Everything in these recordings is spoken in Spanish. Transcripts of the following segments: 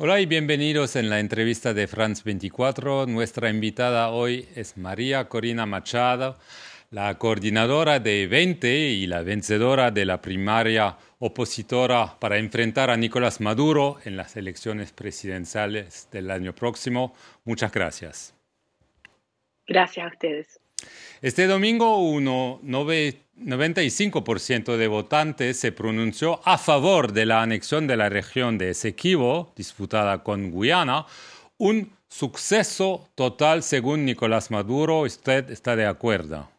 Hola y bienvenidos en la entrevista de France 24. Nuestra invitada hoy es María Corina Machado, la coordinadora de 20 y la vencedora de la primaria opositora para enfrentar a Nicolás Maduro en las elecciones presidenciales del año próximo. Muchas gracias. Gracias a ustedes. Este domingo, un 95% de votantes se pronunció a favor de la anexión de la región de Esequibo, disputada con Guyana, un suceso total según Nicolás Maduro. ¿Usted está de acuerdo?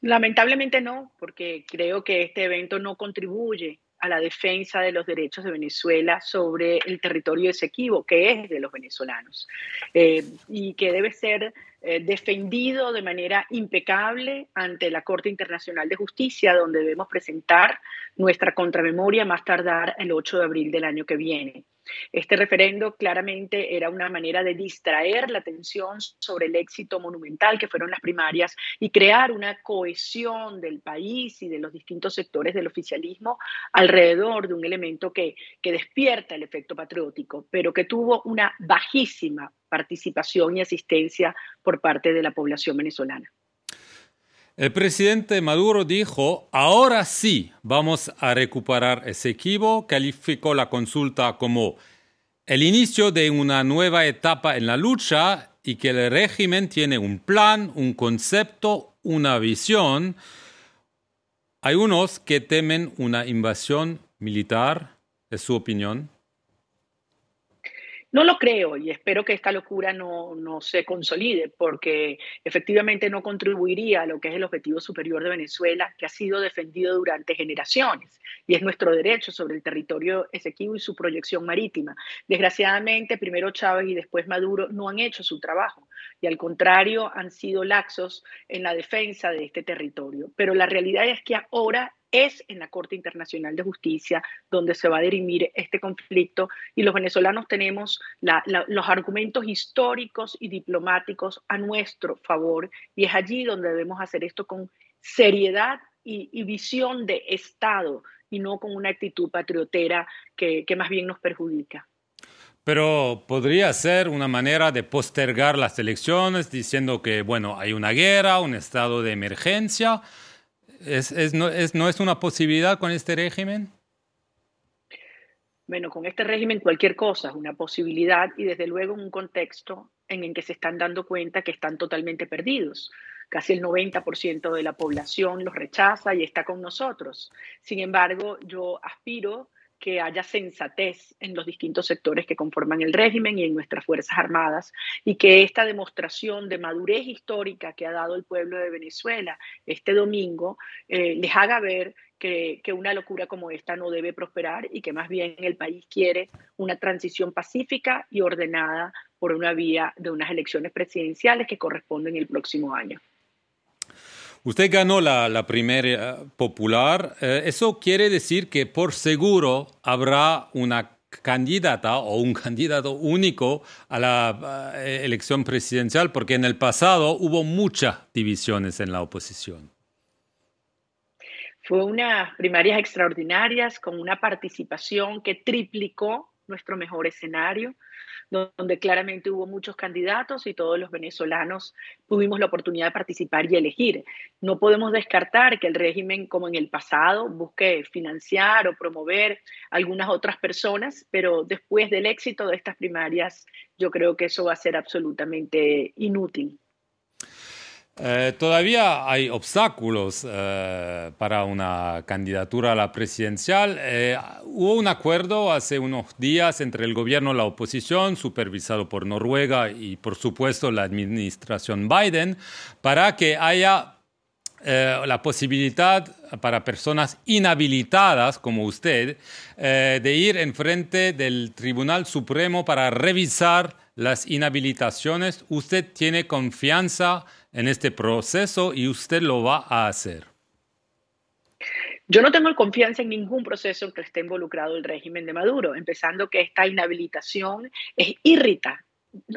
Lamentablemente no, porque creo que este evento no contribuye a la defensa de los derechos de Venezuela sobre el territorio de Esequibo, que es de los venezolanos, eh, y que debe ser eh, defendido de manera impecable ante la Corte Internacional de Justicia, donde debemos presentar nuestra contramemoria más tardar el 8 de abril del año que viene. Este referendo claramente era una manera de distraer la atención sobre el éxito monumental que fueron las primarias y crear una cohesión del país y de los distintos sectores del oficialismo alrededor de un elemento que, que despierta el efecto patriótico, pero que tuvo una bajísima participación y asistencia por parte de la población venezolana. El presidente Maduro dijo, ahora sí vamos a recuperar ese equipo, calificó la consulta como el inicio de una nueva etapa en la lucha y que el régimen tiene un plan, un concepto, una visión. Hay unos que temen una invasión militar, es su opinión. No lo creo y espero que esta locura no, no, se consolide porque efectivamente no contribuiría a lo que es el objetivo superior de Venezuela, que ha sido defendido durante generaciones y es nuestro derecho sobre el territorio esequibo y su proyección marítima. Desgraciadamente, primero Chávez y después Maduro no han hecho su trabajo y al contrario han sido laxos en la defensa de este territorio. Pero la realidad es que ahora es en la Corte Internacional de Justicia donde se va a dirimir este conflicto y los venezolanos tenemos los argumentos históricos y diplomáticos a nuestro favor y es allí donde debemos hacer esto con seriedad y, visión de Estado y no con una actitud patriotera que, que más bien nos perjudica. Pero podría ser una manera de postergar las elecciones diciendo que, bueno, hay una guerra, un estado de emergencia ¿Es, no, es, una posibilidad con este régimen? Bueno, con este régimen cualquier cosa es una posibilidad y desde luego en un contexto en el que se están dando cuenta que están totalmente perdidos. Casi el 90% de la población los rechaza y está con nosotros. Sin embargo, yo aspiro que haya sensatez en los distintos sectores que conforman el régimen y en nuestras Fuerzas Armadas y que esta demostración de madurez histórica que ha dado el pueblo de Venezuela este domingo eh, les haga ver que, que, una locura como esta no debe prosperar y que más bien el país quiere una transición pacífica y ordenada por una vía de unas elecciones presidenciales que corresponden el próximo año. Usted ganó la, primera eh, popular. Eh, ¿Eso quiere decir que por seguro habrá una candidata o un candidato único a la eh, elección presidencial? Porque en el pasado hubo muchas divisiones en la oposición. Fue unas primarias extraordinarias con una participación que triplicó nuestro mejor escenario donde claramente hubo muchos candidatos y todos los venezolanos tuvimos la oportunidad de participar y elegir. No podemos descartar que el régimen, como en el pasado, busque financiar o promover algunas otras personas, pero después del éxito de estas primarias, yo creo que eso va a ser absolutamente inútil. Eh, todavía hay obstáculos eh, para una candidatura a la presidencial. Eh, hubo un acuerdo hace unos días entre el gobierno y la oposición, supervisado por Noruega y por supuesto la administración Biden, para que haya la posibilidad para personas inhabilitadas como usted de ir en frente del Tribunal Supremo para revisar las inhabilitaciones. ¿Usted tiene confianza en este proceso y usted lo va a hacer? Yo no tengo confianza en ningún proceso en que esté involucrado el régimen de Maduro, empezando que esta inhabilitación es irrita.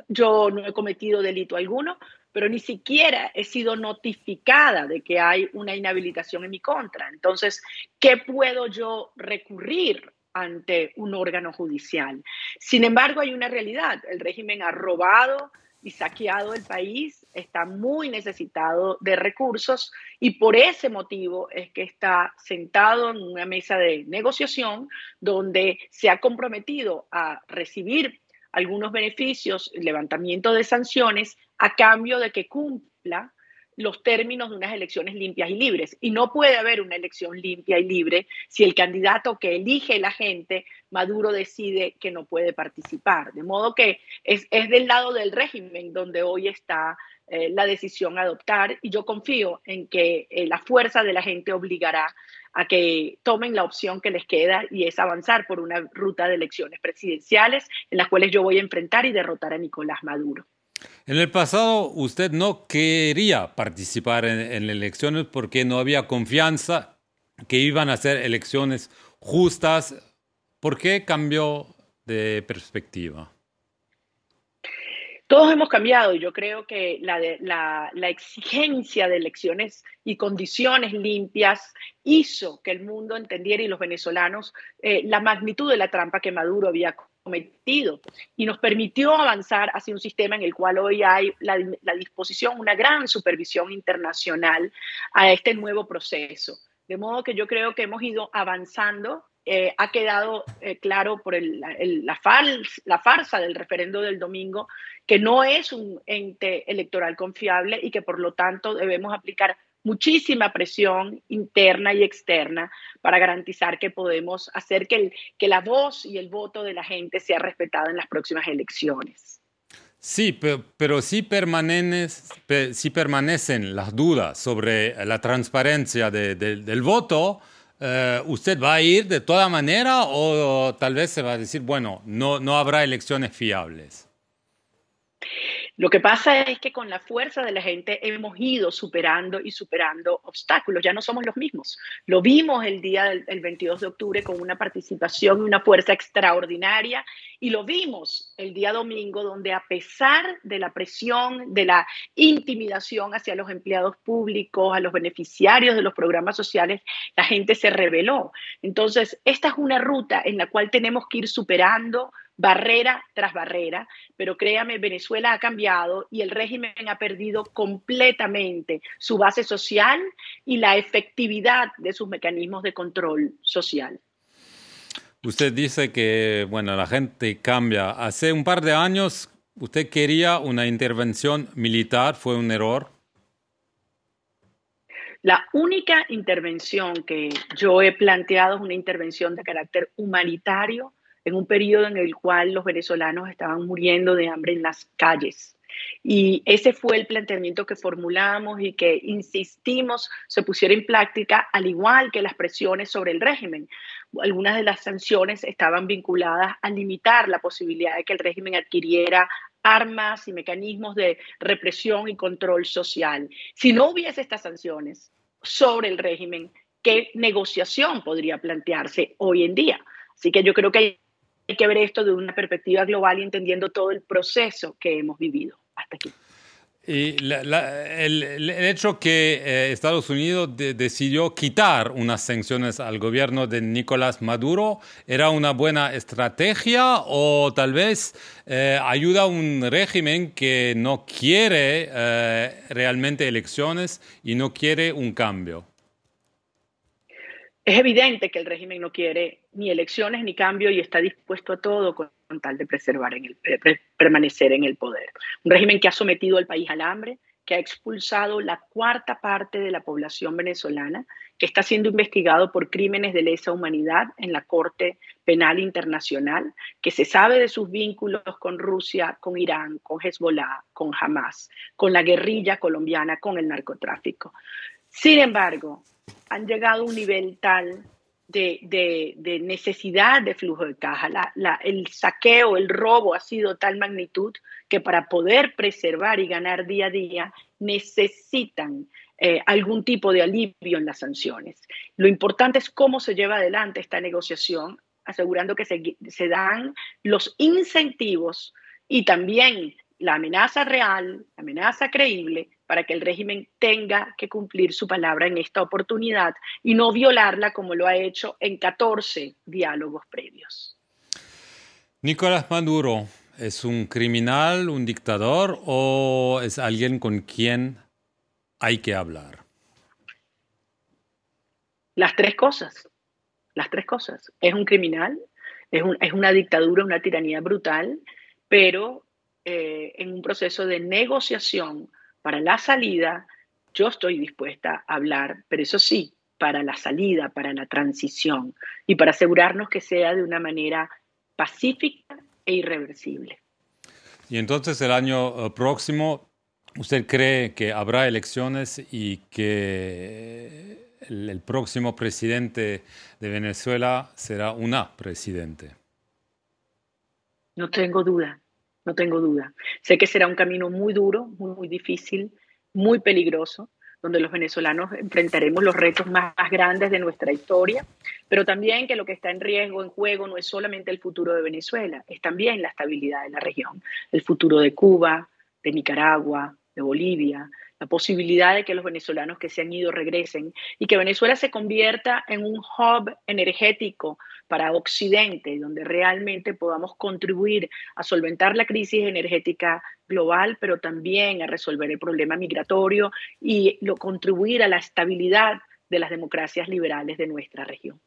Yo no he cometido delito alguno, pero ni siquiera he sido notificada de que hay una inhabilitación en mi contra. Entonces, ¿qué puedo yo recurrir ante un órgano judicial. Sin embargo, hay una realidad. El régimen ha robado saqueado el país, está muy necesitado de recursos y por ese motivo es que está sentado en una mesa de negociación donde se ha comprometido a recibir algunos beneficios, levantamiento de sanciones, a cambio de que cumpla los términos de unas elecciones limpias y libres. Y no puede haber una elección limpia y libre si el candidato que elige la gente, Maduro, decide que no puede participar. De modo que es, del lado del régimen donde hoy está eh, la decisión a adoptar y yo confío en que eh, la fuerza de la gente obligará a que tomen la opción que les queda y es avanzar por una ruta de elecciones presidenciales en las cuales yo voy a enfrentar y derrotar a Nicolás Maduro. En el pasado usted no quería participar en, elecciones porque no había confianza que iban a ser elecciones justas. ¿Por qué cambió de perspectiva? Todos hemos cambiado y yo creo que la, exigencia de elecciones y condiciones limpias hizo que el mundo entendiera y los venezolanos eh, la magnitud de la trampa que Maduro había y nos permitió avanzar hacia un sistema en el cual hoy hay la, disposición, una gran supervisión internacional a este nuevo proceso. De modo que yo creo que hemos ido avanzando eh, ha quedado eh, claro por la, la, farsa del referendo del domingo que no es un ente electoral confiable y que por lo tanto debemos aplicar muchísima presión interna y externa para garantizar que podemos hacer que, que la voz y el voto de la gente sea respetada en las próximas elecciones. Sí, pero, si, si, permanecen las dudas sobre la transparencia del voto, eh, ¿usted va a ir de toda manera o, tal vez se va a decir, bueno, no, no habrá elecciones fiables? Lo que pasa es que con la fuerza de la gente hemos ido superando y superando obstáculos, ya no somos los mismos. Lo vimos el día del 22 de octubre con una participación y una fuerza extraordinaria y lo vimos el día domingo donde a pesar de la presión, de la intimidación hacia los empleados públicos, a los beneficiarios de los programas sociales, la gente se rebeló. Entonces, esta es una ruta en la cual tenemos que ir superando barrera tras barrera, pero créame, Venezuela ha cambiado y el régimen ha perdido completamente su base social y la efectividad de sus mecanismos de control social. Usted dice que, bueno, la gente cambia. Hace un par de años usted quería una intervención militar, ¿fue un error? La única intervención que yo he planteado es una intervención de carácter humanitario en un periodo en el cual los venezolanos estaban muriendo de hambre en las calles. Y ese fue el planteamiento que formulamos y que insistimos se pusiera en práctica, al igual que las presiones sobre el régimen. Algunas de las sanciones estaban vinculadas a limitar la posibilidad de que el régimen adquiriera armas y mecanismos de represión y control social. Si no hubiese estas sanciones sobre el régimen, ¿qué negociación podría plantearse hoy en día? Así que yo creo que hay hay que ver esto de una perspectiva global y entendiendo todo el proceso que hemos vivido hasta aquí. Y el, hecho que eh, Estados Unidos decidió quitar unas sanciones al gobierno de Nicolás Maduro, ¿era una buena estrategia o tal vez eh, ayuda a un régimen que no quiere eh, realmente elecciones y no quiere un cambio? Es evidente que el régimen no quiere ni elecciones ni cambio y está dispuesto a todo con, tal de preservar en el, permanecer en el poder. Un régimen que ha sometido al país al hambre, que ha expulsado la cuarta parte de la población venezolana, que está siendo investigado por crímenes de lesa humanidad en la Corte Penal Internacional, que se sabe de sus vínculos con Rusia, con Irán, con Hezbollah, con Hamas, con la guerrilla colombiana, con el narcotráfico. Sin embargo, han llegado a un nivel tal de, necesidad de flujo de caja. el saqueo, el robo ha sido tal magnitud que para poder preservar y ganar día a día necesitan eh, algún tipo de alivio en las sanciones. Lo importante es cómo se lleva adelante esta negociación, asegurando que se, se dan los incentivos y también la amenaza real, la amenaza creíble para que el régimen tenga que cumplir su palabra en esta oportunidad y no violarla como lo ha hecho en 14 diálogos previos. Nicolás Maduro, ¿es un criminal, un dictador o es alguien con quien hay que hablar? Las tres cosas, las tres cosas. Es un criminal, es, es una dictadura, una tiranía brutal, pero eh, en un proceso de negociación para la salida, yo estoy dispuesta a hablar, pero eso sí, para la salida, para la transición y para asegurarnos que sea de una manera pacífica e irreversible. Y entonces el año eh, próximo, ¿usted cree que habrá elecciones y que el, el próximo presidente de Venezuela será una presidente? No tengo duda, no tengo duda. Sé que será un camino muy duro, muy, difícil, muy peligroso, donde los venezolanos enfrentaremos los retos más, grandes de nuestra historia, pero también que lo que está en riesgo, en juego, no es solamente el futuro de Venezuela, es también la estabilidad de la región, el futuro de Cuba, de Nicaragua, de Bolivia, la posibilidad de que los venezolanos que se han ido regresen y que Venezuela se convierta en un hub energético para Occidente, donde realmente podamos contribuir a solventar la crisis energética global, pero también a resolver el problema migratorio y lo, contribuir a la estabilidad de las democracias liberales de nuestra región.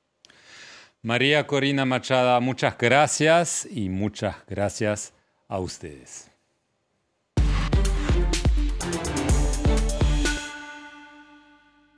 María Corina Machada, muchas gracias y muchas gracias a ustedes.